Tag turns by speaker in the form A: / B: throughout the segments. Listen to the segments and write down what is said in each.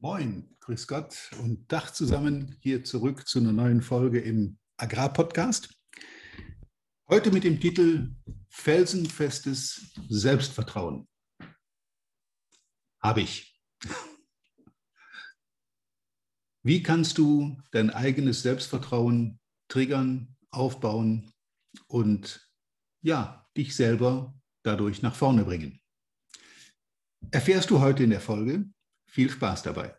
A: Moin, grüß Gott und Dach zusammen hier zurück zu einer neuen Folge im Agrarpodcast. Heute mit dem Titel Felsenfestes Selbstvertrauen. Habe ich. Wie kannst du dein eigenes Selbstvertrauen triggern, aufbauen und ja, dich selber dadurch nach vorne bringen? Erfährst du heute in der Folge viel Spaß dabei.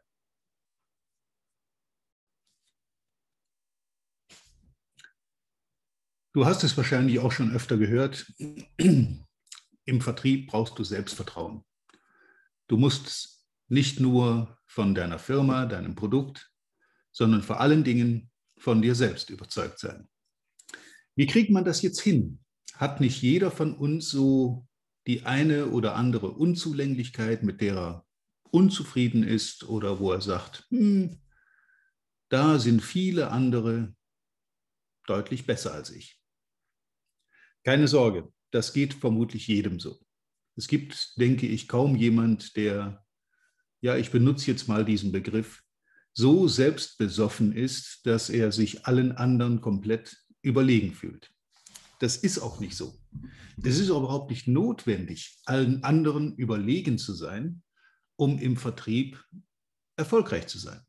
A: Du hast es wahrscheinlich auch schon öfter gehört. Im Vertrieb brauchst du Selbstvertrauen. Du musst nicht nur von deiner Firma, deinem Produkt, sondern vor allen Dingen von dir selbst überzeugt sein. Wie kriegt man das jetzt hin? Hat nicht jeder von uns so die eine oder andere Unzulänglichkeit, mit der er unzufrieden ist oder wo er sagt, hm, da sind viele andere deutlich besser als ich. Keine Sorge, das geht vermutlich jedem so. Es gibt, denke ich, kaum jemand, der, ja, ich benutze jetzt mal diesen Begriff, so selbstbesoffen ist, dass er sich allen anderen komplett überlegen fühlt. Das ist auch nicht so. Es ist überhaupt nicht notwendig, allen anderen überlegen zu sein, um im Vertrieb erfolgreich zu sein.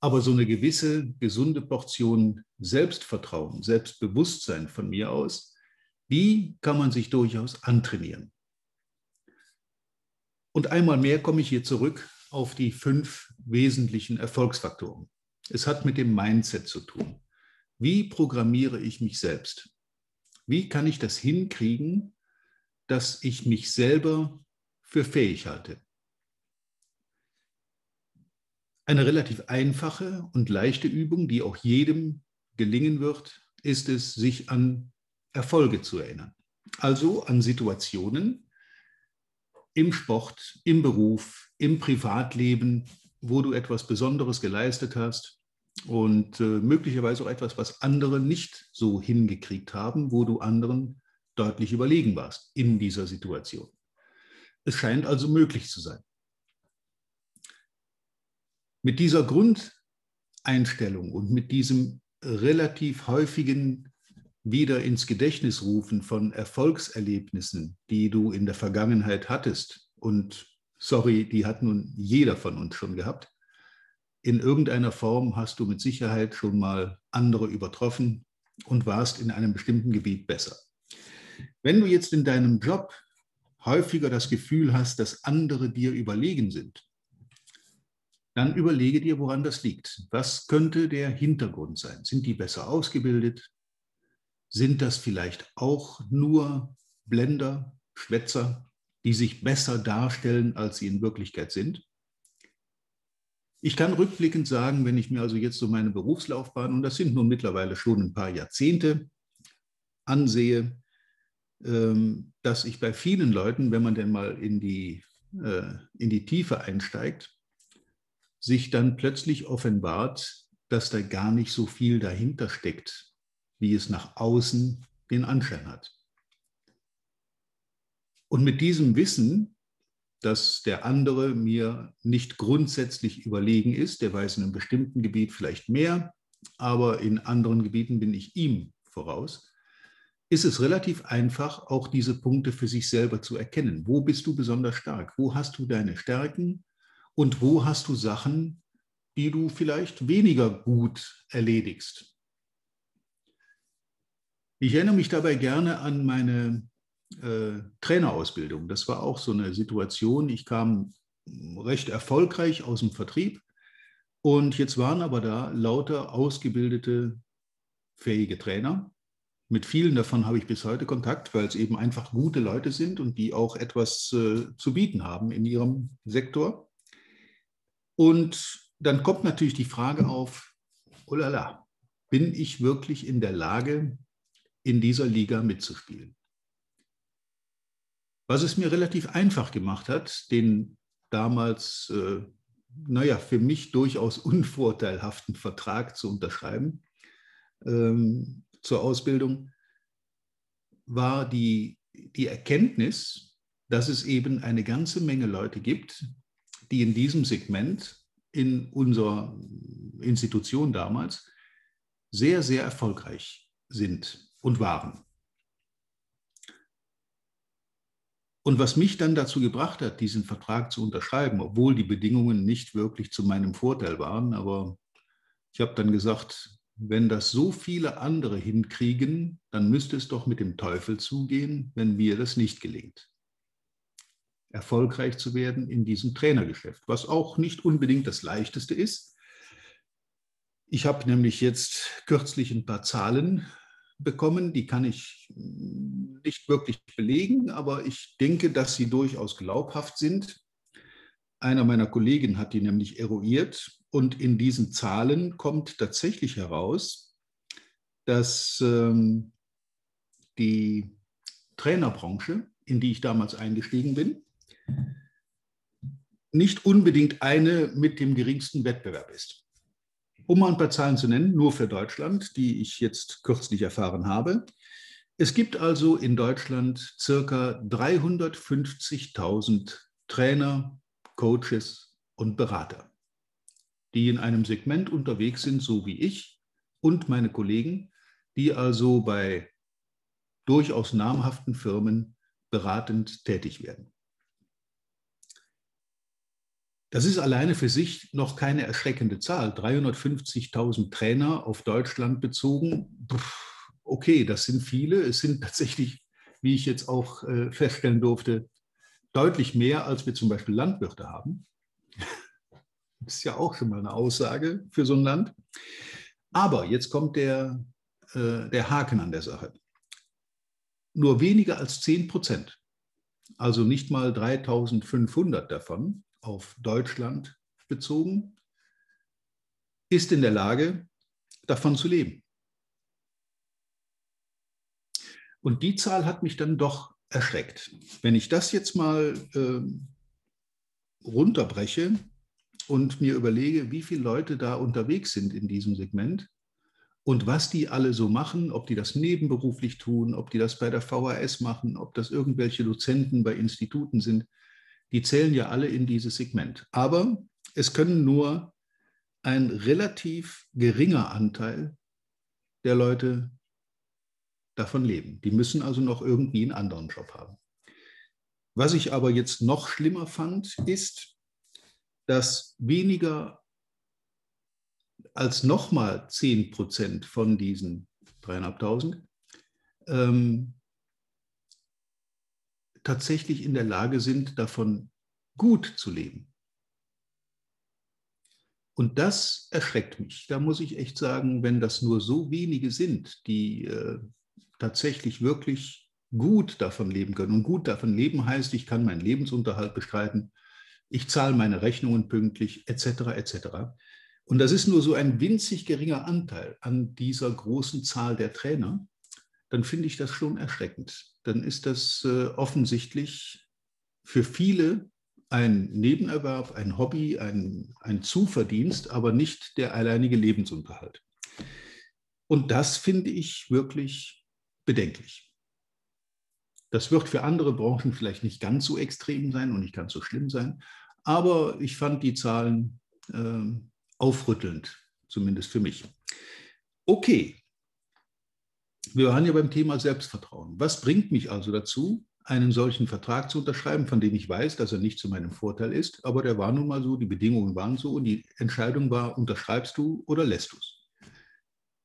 A: Aber so eine gewisse gesunde Portion Selbstvertrauen, Selbstbewusstsein von mir aus, die kann man sich durchaus antrainieren. Und einmal mehr komme ich hier zurück auf die fünf wesentlichen Erfolgsfaktoren. Es hat mit dem Mindset zu tun. Wie programmiere ich mich selbst? Wie kann ich das hinkriegen, dass ich mich selber für fähig halte? Eine relativ einfache und leichte Übung, die auch jedem gelingen wird, ist es, sich an Erfolge zu erinnern. Also an Situationen im Sport, im Beruf, im Privatleben, wo du etwas Besonderes geleistet hast und äh, möglicherweise auch etwas, was andere nicht so hingekriegt haben, wo du anderen deutlich überlegen warst in dieser Situation. Es scheint also möglich zu sein. Mit dieser Grundeinstellung und mit diesem relativ häufigen wieder ins Gedächtnis rufen von Erfolgserlebnissen, die du in der Vergangenheit hattest, und sorry, die hat nun jeder von uns schon gehabt, in irgendeiner Form hast du mit Sicherheit schon mal andere übertroffen und warst in einem bestimmten Gebiet besser. Wenn du jetzt in deinem Job häufiger das Gefühl hast, dass andere dir überlegen sind, dann überlege dir, woran das liegt. Was könnte der Hintergrund sein? Sind die besser ausgebildet? Sind das vielleicht auch nur Blender, Schwätzer, die sich besser darstellen, als sie in Wirklichkeit sind? Ich kann rückblickend sagen, wenn ich mir also jetzt so meine Berufslaufbahn, und das sind nun mittlerweile schon ein paar Jahrzehnte, ansehe, ähm, dass ich bei vielen Leuten, wenn man denn mal in die, äh, in die Tiefe einsteigt, sich dann plötzlich offenbart, dass da gar nicht so viel dahinter steckt, wie es nach außen den Anschein hat. Und mit diesem Wissen, dass der andere mir nicht grundsätzlich überlegen ist, der weiß in einem bestimmten Gebiet vielleicht mehr, aber in anderen Gebieten bin ich ihm voraus, ist es relativ einfach, auch diese Punkte für sich selber zu erkennen. Wo bist du besonders stark? Wo hast du deine Stärken? Und wo hast du Sachen, die du vielleicht weniger gut erledigst? Ich erinnere mich dabei gerne an meine äh, Trainerausbildung. Das war auch so eine Situation. Ich kam recht erfolgreich aus dem Vertrieb und jetzt waren aber da lauter ausgebildete, fähige Trainer. Mit vielen davon habe ich bis heute Kontakt, weil es eben einfach gute Leute sind und die auch etwas äh, zu bieten haben in ihrem Sektor. Und dann kommt natürlich die Frage auf, oh la la, bin ich wirklich in der Lage, in dieser Liga mitzuspielen? Was es mir relativ einfach gemacht hat, den damals, äh, naja, für mich durchaus unvorteilhaften Vertrag zu unterschreiben ähm, zur Ausbildung, war die, die Erkenntnis, dass es eben eine ganze Menge Leute gibt, die in diesem Segment in unserer Institution damals sehr, sehr erfolgreich sind und waren. Und was mich dann dazu gebracht hat, diesen Vertrag zu unterschreiben, obwohl die Bedingungen nicht wirklich zu meinem Vorteil waren, aber ich habe dann gesagt, wenn das so viele andere hinkriegen, dann müsste es doch mit dem Teufel zugehen, wenn mir das nicht gelingt. Erfolgreich zu werden in diesem Trainergeschäft, was auch nicht unbedingt das leichteste ist. Ich habe nämlich jetzt kürzlich ein paar Zahlen bekommen, die kann ich nicht wirklich belegen, aber ich denke, dass sie durchaus glaubhaft sind. Einer meiner Kollegen hat die nämlich eruiert und in diesen Zahlen kommt tatsächlich heraus, dass ähm, die Trainerbranche, in die ich damals eingestiegen bin, nicht unbedingt eine mit dem geringsten Wettbewerb ist. Um mal ein paar Zahlen zu nennen, nur für Deutschland, die ich jetzt kürzlich erfahren habe. Es gibt also in Deutschland circa 350.000 Trainer, Coaches und Berater die in einem Segment unterwegs sind, so wie ich und meine Kollegen, die also bei durchaus namhaften Firmen beratend tätig werden. Das ist alleine für sich noch keine erschreckende Zahl. 350.000 Trainer auf Deutschland bezogen. Okay, das sind viele. Es sind tatsächlich, wie ich jetzt auch äh, feststellen durfte, deutlich mehr, als wir zum Beispiel Landwirte haben. Das ist ja auch schon mal eine Aussage für so ein Land. Aber jetzt kommt der, äh, der Haken an der Sache. Nur weniger als 10 Prozent, also nicht mal 3500 davon auf Deutschland bezogen, ist in der Lage, davon zu leben. Und die Zahl hat mich dann doch erschreckt. Wenn ich das jetzt mal äh, runterbreche und mir überlege, wie viele Leute da unterwegs sind in diesem Segment und was die alle so machen, ob die das nebenberuflich tun, ob die das bei der VHS machen, ob das irgendwelche Dozenten bei Instituten sind, die zählen ja alle in dieses Segment. Aber es können nur ein relativ geringer Anteil der Leute davon leben. Die müssen also noch irgendwie einen anderen Job haben. Was ich aber jetzt noch schlimmer fand, ist, dass weniger als nochmal 10 Prozent von diesen 3.500 ähm, tatsächlich in der Lage sind, davon gut zu leben. Und das erschreckt mich. Da muss ich echt sagen, wenn das nur so wenige sind, die äh, tatsächlich wirklich gut davon leben können. Und gut davon leben heißt, ich kann meinen Lebensunterhalt bestreiten, ich zahle meine Rechnungen pünktlich, etc. etc. Und das ist nur so ein winzig geringer Anteil an dieser großen Zahl der Trainer, dann finde ich das schon erschreckend. Dann ist das äh, offensichtlich für viele ein Nebenerwerb, ein Hobby, ein, ein Zuverdienst, aber nicht der alleinige Lebensunterhalt. Und das finde ich wirklich bedenklich. Das wird für andere Branchen vielleicht nicht ganz so extrem sein und nicht ganz so schlimm sein, aber ich fand die Zahlen äh, aufrüttelnd, zumindest für mich. Okay, wir waren ja beim Thema Selbstvertrauen. Was bringt mich also dazu, einen solchen Vertrag zu unterschreiben, von dem ich weiß, dass er nicht zu meinem Vorteil ist, aber der war nun mal so, die Bedingungen waren so und die Entscheidung war, unterschreibst du oder lässt du es.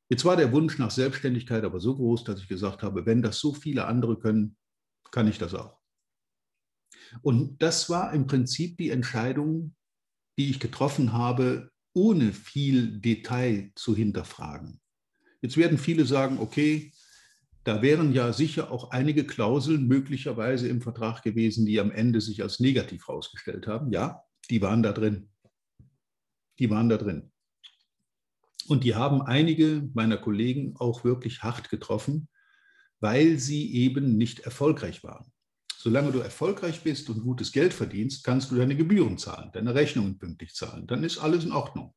A: Jetzt war der Wunsch nach Selbstständigkeit aber so groß, dass ich gesagt habe, wenn das so viele andere können, kann ich das auch. Und das war im Prinzip die Entscheidung, die ich getroffen habe, ohne viel Detail zu hinterfragen. Jetzt werden viele sagen, okay, da wären ja sicher auch einige Klauseln möglicherweise im Vertrag gewesen, die am Ende sich als negativ herausgestellt haben. Ja, die waren da drin. Die waren da drin. Und die haben einige meiner Kollegen auch wirklich hart getroffen, weil sie eben nicht erfolgreich waren. Solange du erfolgreich bist und gutes Geld verdienst, kannst du deine Gebühren zahlen, deine Rechnungen pünktlich zahlen. Dann ist alles in Ordnung.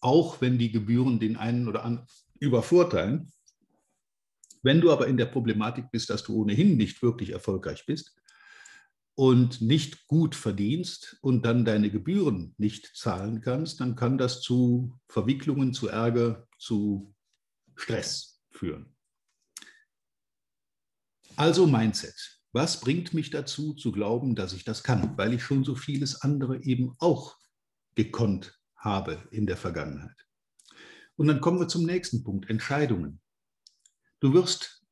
A: Auch wenn die Gebühren den einen oder anderen übervorteilen. Wenn du aber in der Problematik bist, dass du ohnehin nicht wirklich erfolgreich bist, und nicht gut verdienst und dann deine Gebühren nicht zahlen kannst, dann kann das zu Verwicklungen, zu Ärger, zu Stress führen. Also Mindset. Was bringt mich dazu zu glauben, dass ich das kann? Weil ich schon so vieles andere eben auch gekonnt habe in der Vergangenheit. Und dann kommen wir zum nächsten Punkt, Entscheidungen. Du wirst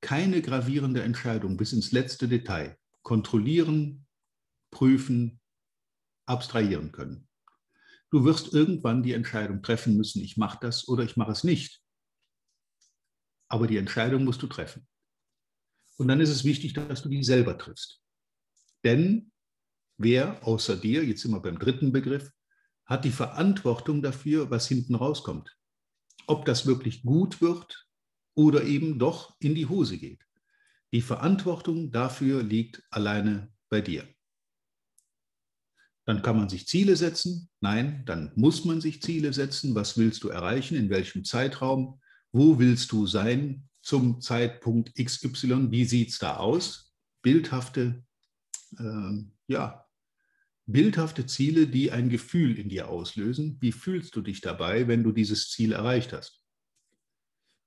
A: keine gravierende Entscheidung bis ins letzte Detail kontrollieren, prüfen, abstrahieren können. Du wirst irgendwann die Entscheidung treffen müssen, ich mache das oder ich mache es nicht. Aber die Entscheidung musst du treffen. Und dann ist es wichtig, dass du die selber triffst. Denn wer außer dir, jetzt sind wir beim dritten Begriff, hat die Verantwortung dafür, was hinten rauskommt. Ob das wirklich gut wird oder eben doch in die Hose geht. Die Verantwortung dafür liegt alleine bei dir. Dann kann man sich Ziele setzen. Nein, dann muss man sich Ziele setzen. Was willst du erreichen? In welchem Zeitraum? Wo willst du sein zum Zeitpunkt XY? Wie sieht es da aus? Bildhafte, äh, ja, bildhafte Ziele, die ein Gefühl in dir auslösen. Wie fühlst du dich dabei, wenn du dieses Ziel erreicht hast?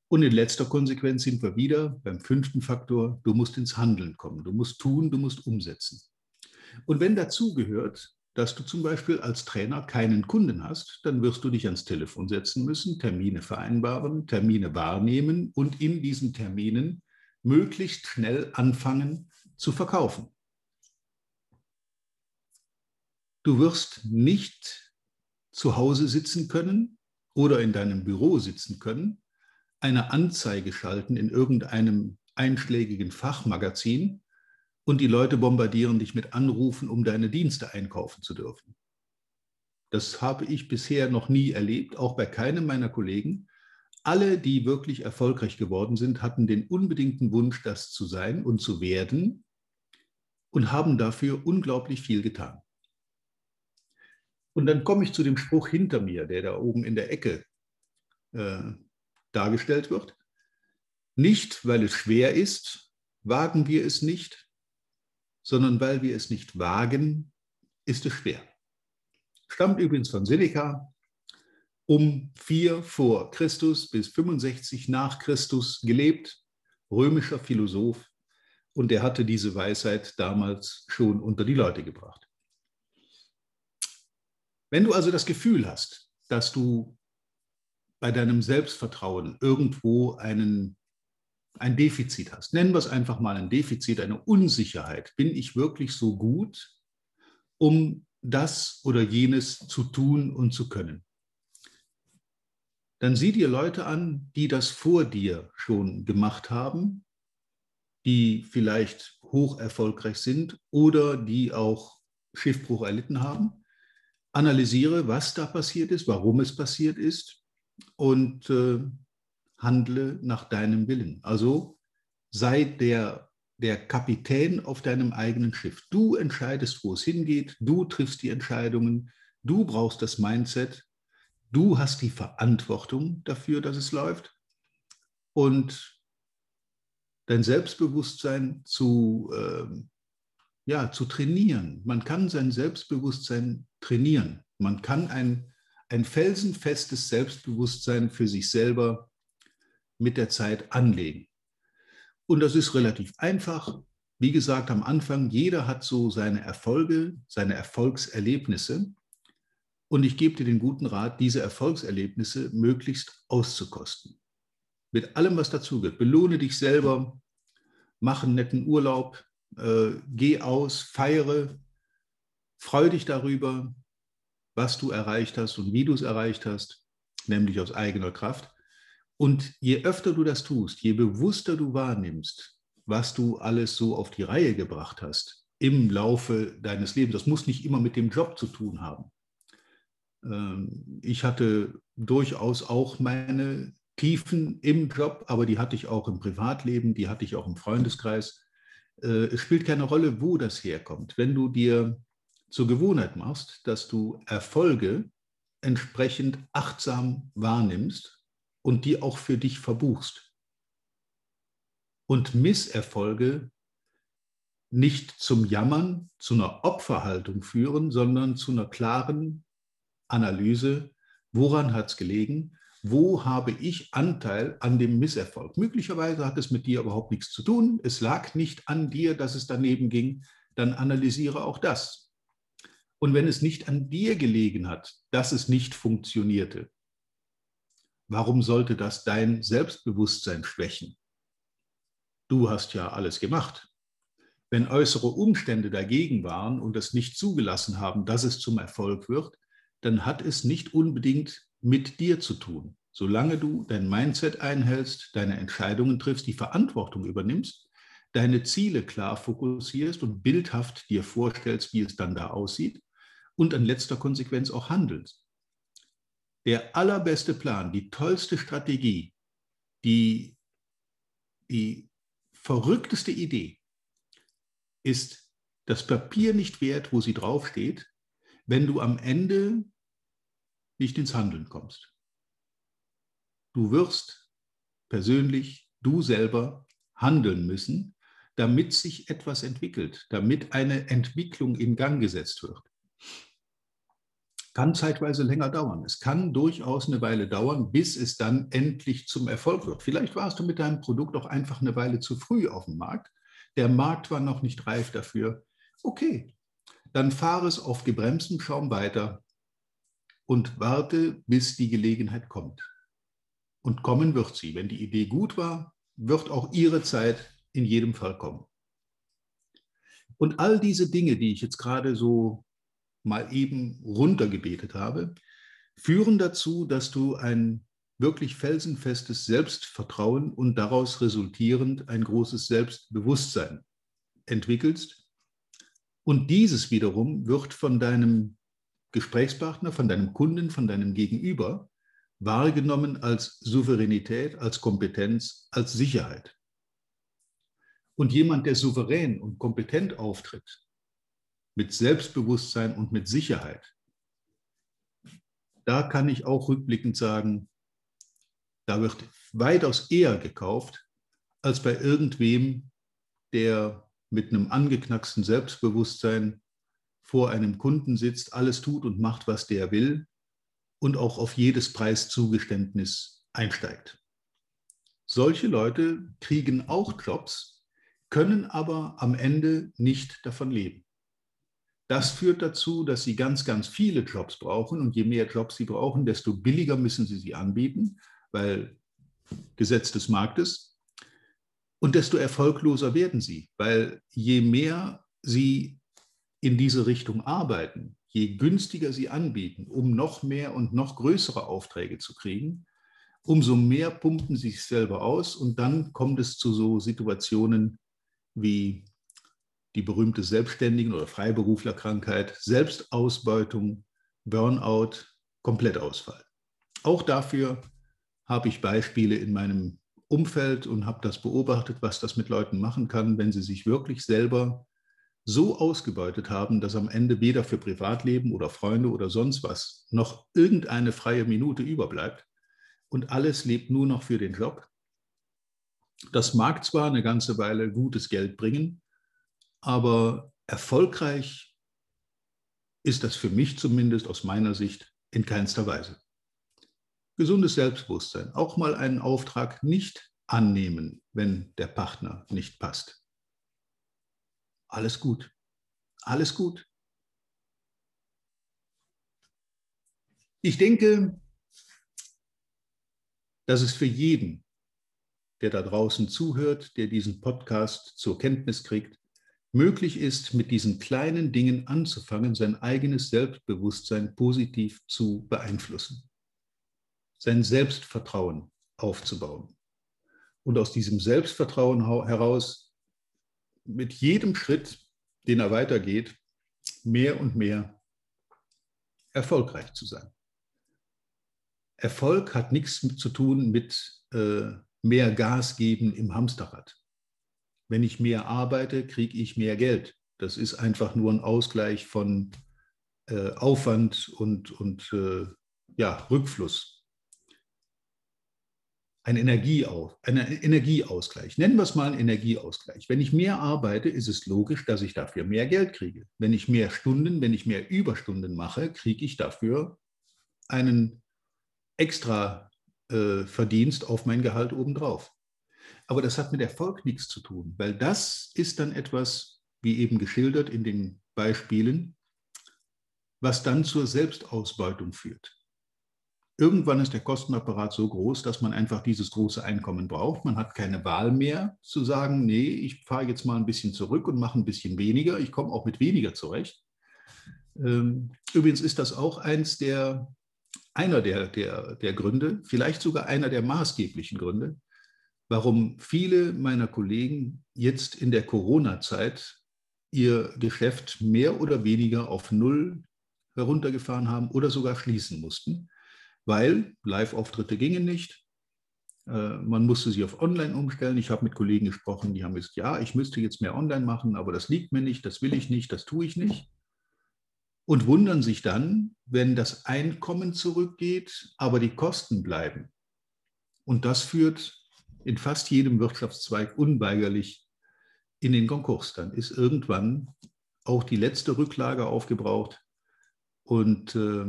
A: Und in letzter Konsequenz sind wir wieder beim fünften Faktor, du musst ins Handeln kommen, du musst tun, du musst umsetzen. Und wenn dazu gehört, dass du zum Beispiel als Trainer keinen Kunden hast, dann wirst du dich ans Telefon setzen müssen, Termine vereinbaren, Termine wahrnehmen und in diesen Terminen möglichst schnell anfangen zu verkaufen. Du wirst nicht zu Hause sitzen können oder in deinem Büro sitzen können eine Anzeige schalten in irgendeinem einschlägigen Fachmagazin und die Leute bombardieren dich mit Anrufen, um deine Dienste einkaufen zu dürfen. Das habe ich bisher noch nie erlebt, auch bei keinem meiner Kollegen. Alle, die wirklich erfolgreich geworden sind, hatten den unbedingten Wunsch, das zu sein und zu werden und haben dafür unglaublich viel getan. Und dann komme ich zu dem Spruch hinter mir, der da oben in der Ecke äh, dargestellt wird. Nicht, weil es schwer ist, wagen wir es nicht, sondern weil wir es nicht wagen, ist es schwer. Stammt übrigens von Seneca, um 4 vor Christus bis 65 nach Christus gelebt, römischer Philosoph, und er hatte diese Weisheit damals schon unter die Leute gebracht. Wenn du also das Gefühl hast, dass du bei deinem Selbstvertrauen irgendwo einen, ein Defizit hast. Nennen wir es einfach mal ein Defizit, eine Unsicherheit. Bin ich wirklich so gut, um das oder jenes zu tun und zu können? Dann sieh dir Leute an, die das vor dir schon gemacht haben, die vielleicht hoch erfolgreich sind oder die auch Schiffbruch erlitten haben. Analysiere, was da passiert ist, warum es passiert ist und äh, handle nach deinem Willen. Also sei der, der Kapitän auf deinem eigenen Schiff. Du entscheidest, wo es hingeht, du triffst die Entscheidungen, du brauchst das Mindset, du hast die Verantwortung dafür, dass es läuft und dein Selbstbewusstsein zu, äh, ja, zu trainieren. Man kann sein Selbstbewusstsein trainieren. Man kann ein ein felsenfestes Selbstbewusstsein für sich selber mit der Zeit anlegen. Und das ist relativ einfach. Wie gesagt, am Anfang, jeder hat so seine Erfolge, seine Erfolgserlebnisse. Und ich gebe dir den guten Rat, diese Erfolgserlebnisse möglichst auszukosten. Mit allem, was dazugehört. Belohne dich selber, mach einen netten Urlaub, äh, geh aus, feiere, freu dich darüber, was du erreicht hast und wie du es erreicht hast, nämlich aus eigener Kraft. Und je öfter du das tust, je bewusster du wahrnimmst, was du alles so auf die Reihe gebracht hast im Laufe deines Lebens, das muss nicht immer mit dem Job zu tun haben. Ähm, ich hatte durchaus auch meine Tiefen im Job, aber die hatte ich auch im Privatleben, die hatte ich auch im Freundeskreis. Äh, es spielt keine Rolle, wo das herkommt. Wenn du dir zur Gewohnheit machst, dass du Erfolge entsprechend achtsam wahrnimmst und die auch für dich verbuchst. Und Misserfolge nicht zum Jammern, zu einer Opferhaltung führen, sondern zu einer klaren Analyse, woran hat es gelegen, wo habe ich Anteil an dem Misserfolg. Möglicherweise hat es mit dir überhaupt nichts zu tun, es lag nicht an dir, dass es daneben ging, dann analysiere auch das. Und wenn es nicht an dir gelegen hat, dass es nicht funktionierte, warum sollte das dein Selbstbewusstsein schwächen? Du hast ja alles gemacht. Wenn äußere Umstände dagegen waren und es nicht zugelassen haben, dass es zum Erfolg wird, dann hat es nicht unbedingt mit dir zu tun. Solange du dein Mindset einhältst, deine Entscheidungen triffst, die Verantwortung übernimmst, deine Ziele klar fokussierst und bildhaft dir vorstellst, wie es dann da aussieht und in letzter Konsequenz auch handelst. Der allerbeste Plan, die tollste Strategie, die, die verrückteste Idee ist das Papier nicht wert, wo sie draufsteht, wenn du am Ende nicht ins Handeln kommst. Du wirst persönlich, du selber handeln müssen, damit sich etwas entwickelt, damit eine Entwicklung in Gang gesetzt wird. Kann zeitweise länger dauern. Es kann durchaus eine Weile dauern, bis es dann endlich zum Erfolg wird. Vielleicht warst du mit deinem Produkt auch einfach eine Weile zu früh auf dem Markt der Markt war noch nicht reif dafür. Okay, dann fahre es auf gebremstem Schaum weiter und warte, bis die Gelegenheit kommt. Und kommen wird sie. Wenn die Idee gut war, wird auch ihre Zeit in jedem Fall kommen. Und all diese Dinge, die ich jetzt gerade so mal eben runtergebetet habe, führen dazu, dass du ein wirklich felsenfestes Selbstvertrauen und daraus resultierend ein großes Selbstbewusstsein entwickelst. Und dieses wiederum wird von deinem Gesprächspartner, von deinem Kunden, von deinem Gegenüber wahrgenommen als Souveränität, als Kompetenz, als Sicherheit. Und jemand, der souverän und kompetent auftritt, mit Selbstbewusstsein und mit Sicherheit, da kann ich auch rückblickend sagen, da wird weitaus eher gekauft als bei irgendwem, der mit einem angeknacksten Selbstbewusstsein vor einem Kunden sitzt, alles tut und macht, was der will und auch auf jedes Preiszugeständnis einsteigt. Solche Leute kriegen auch Jobs, können aber am Ende nicht davon leben. Das führt dazu, dass sie ganz, ganz viele Jobs brauchen und je mehr Jobs sie brauchen, desto billiger müssen sie sie anbieten weil Gesetz des Marktes. Und desto erfolgloser werden sie, weil je mehr sie in diese Richtung arbeiten, je günstiger sie anbieten, um noch mehr und noch größere Aufträge zu kriegen, umso mehr pumpen sie sich selber aus und dann kommt es zu so Situationen wie die berühmte Selbstständigen- oder Freiberuflerkrankheit, Selbstausbeutung, Burnout, Komplettausfall. Auch dafür habe ich Beispiele in meinem Umfeld und habe das beobachtet, was das mit Leuten machen kann, wenn sie sich wirklich selber so ausgebeutet haben, dass am Ende weder für Privatleben oder Freunde oder sonst was noch irgendeine freie Minute überbleibt und alles lebt nur noch für den Job. Das mag zwar eine ganze Weile gutes Geld bringen, aber erfolgreich ist das für mich zumindest aus meiner Sicht in keinster Weise. Gesundes Selbstbewusstsein. Auch mal einen Auftrag nicht annehmen, wenn der Partner nicht passt. Alles gut. Alles gut. Ich denke, dass es für jeden, der da draußen zuhört, der diesen Podcast zur Kenntnis kriegt, möglich ist, mit diesen kleinen Dingen anzufangen, sein eigenes Selbstbewusstsein positiv zu beeinflussen sein Selbstvertrauen aufzubauen. Und aus diesem Selbstvertrauen heraus mit jedem Schritt, den er weitergeht, mehr und mehr erfolgreich zu sein. Erfolg hat nichts zu tun mit äh, mehr Gas geben im Hamsterrad. Wenn ich mehr arbeite, kriege ich mehr Geld. Das ist einfach nur ein Ausgleich von äh, Aufwand und, und äh, ja, Rückfluss. Ein Energieaus ein Energieausgleich. Nennen wir es mal einen Energieausgleich. Wenn ich mehr arbeite, ist es logisch, dass ich dafür mehr Geld kriege. Wenn ich mehr Stunden, wenn ich mehr Überstunden mache, kriege ich dafür einen extra äh, Verdienst auf mein Gehalt obendrauf. Aber das hat mit Erfolg nichts zu tun, weil das ist dann etwas, wie eben geschildert in den Beispielen, was dann zur Selbstausbeutung führt. Irgendwann ist der Kostenapparat so groß, dass man einfach dieses große Einkommen braucht. Man hat keine Wahl mehr zu sagen, nee, ich fahre jetzt mal ein bisschen zurück und mache ein bisschen weniger. Ich komme auch mit weniger zurecht. Ähm, übrigens ist das auch eins der, einer der, der, der Gründe, vielleicht sogar einer der maßgeblichen Gründe, warum viele meiner Kollegen jetzt in der Corona-Zeit ihr Geschäft mehr oder weniger auf Null heruntergefahren haben oder sogar schließen mussten weil Live-Auftritte gingen nicht. Äh, man musste sie auf Online umstellen. Ich habe mit Kollegen gesprochen, die haben gesagt, ja, ich müsste jetzt mehr Online machen, aber das liegt mir nicht, das will ich nicht, das tue ich nicht. Und wundern sich dann, wenn das Einkommen zurückgeht, aber die Kosten bleiben. Und das führt in fast jedem Wirtschaftszweig unweigerlich in den Konkurs. Dann ist irgendwann auch die letzte Rücklage aufgebraucht und äh,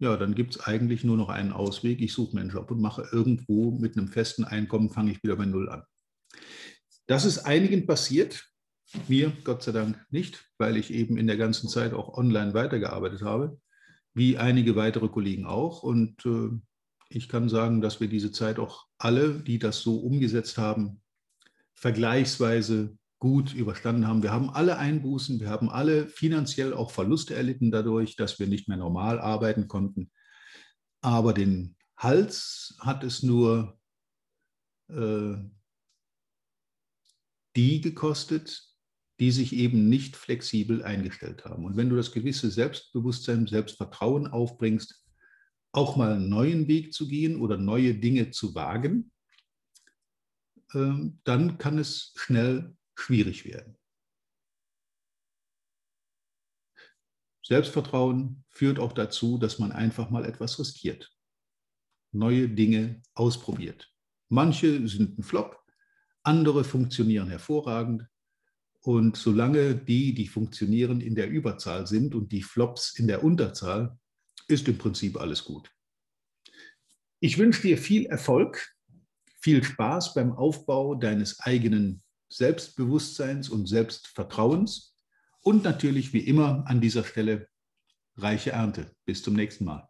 A: ja, dann gibt es eigentlich nur noch einen Ausweg. Ich suche mir einen Job und mache irgendwo mit einem festen Einkommen, fange ich wieder bei Null an. Das ist einigen passiert, mir Gott sei Dank nicht, weil ich eben in der ganzen Zeit auch online weitergearbeitet habe, wie einige weitere Kollegen auch. Und äh, ich kann sagen, dass wir diese Zeit auch alle, die das so umgesetzt haben, vergleichsweise gut überstanden haben. Wir haben alle Einbußen, wir haben alle finanziell auch Verluste erlitten dadurch, dass wir nicht mehr normal arbeiten konnten. Aber den Hals hat es nur äh, die gekostet, die sich eben nicht flexibel eingestellt haben. Und wenn du das gewisse Selbstbewusstsein, Selbstvertrauen aufbringst, auch mal einen neuen Weg zu gehen oder neue Dinge zu wagen, äh, dann kann es schnell schwierig werden. Selbstvertrauen führt auch dazu, dass man einfach mal etwas riskiert, neue Dinge ausprobiert. Manche sind ein Flop, andere funktionieren hervorragend. Und solange die, die funktionieren, in der Überzahl sind und die Flops in der Unterzahl, ist im Prinzip alles gut. Ich wünsche dir viel Erfolg, viel Spaß beim Aufbau deines eigenen Selbstbewusstseins und Selbstvertrauens und natürlich wie immer an dieser Stelle reiche Ernte. Bis zum nächsten Mal.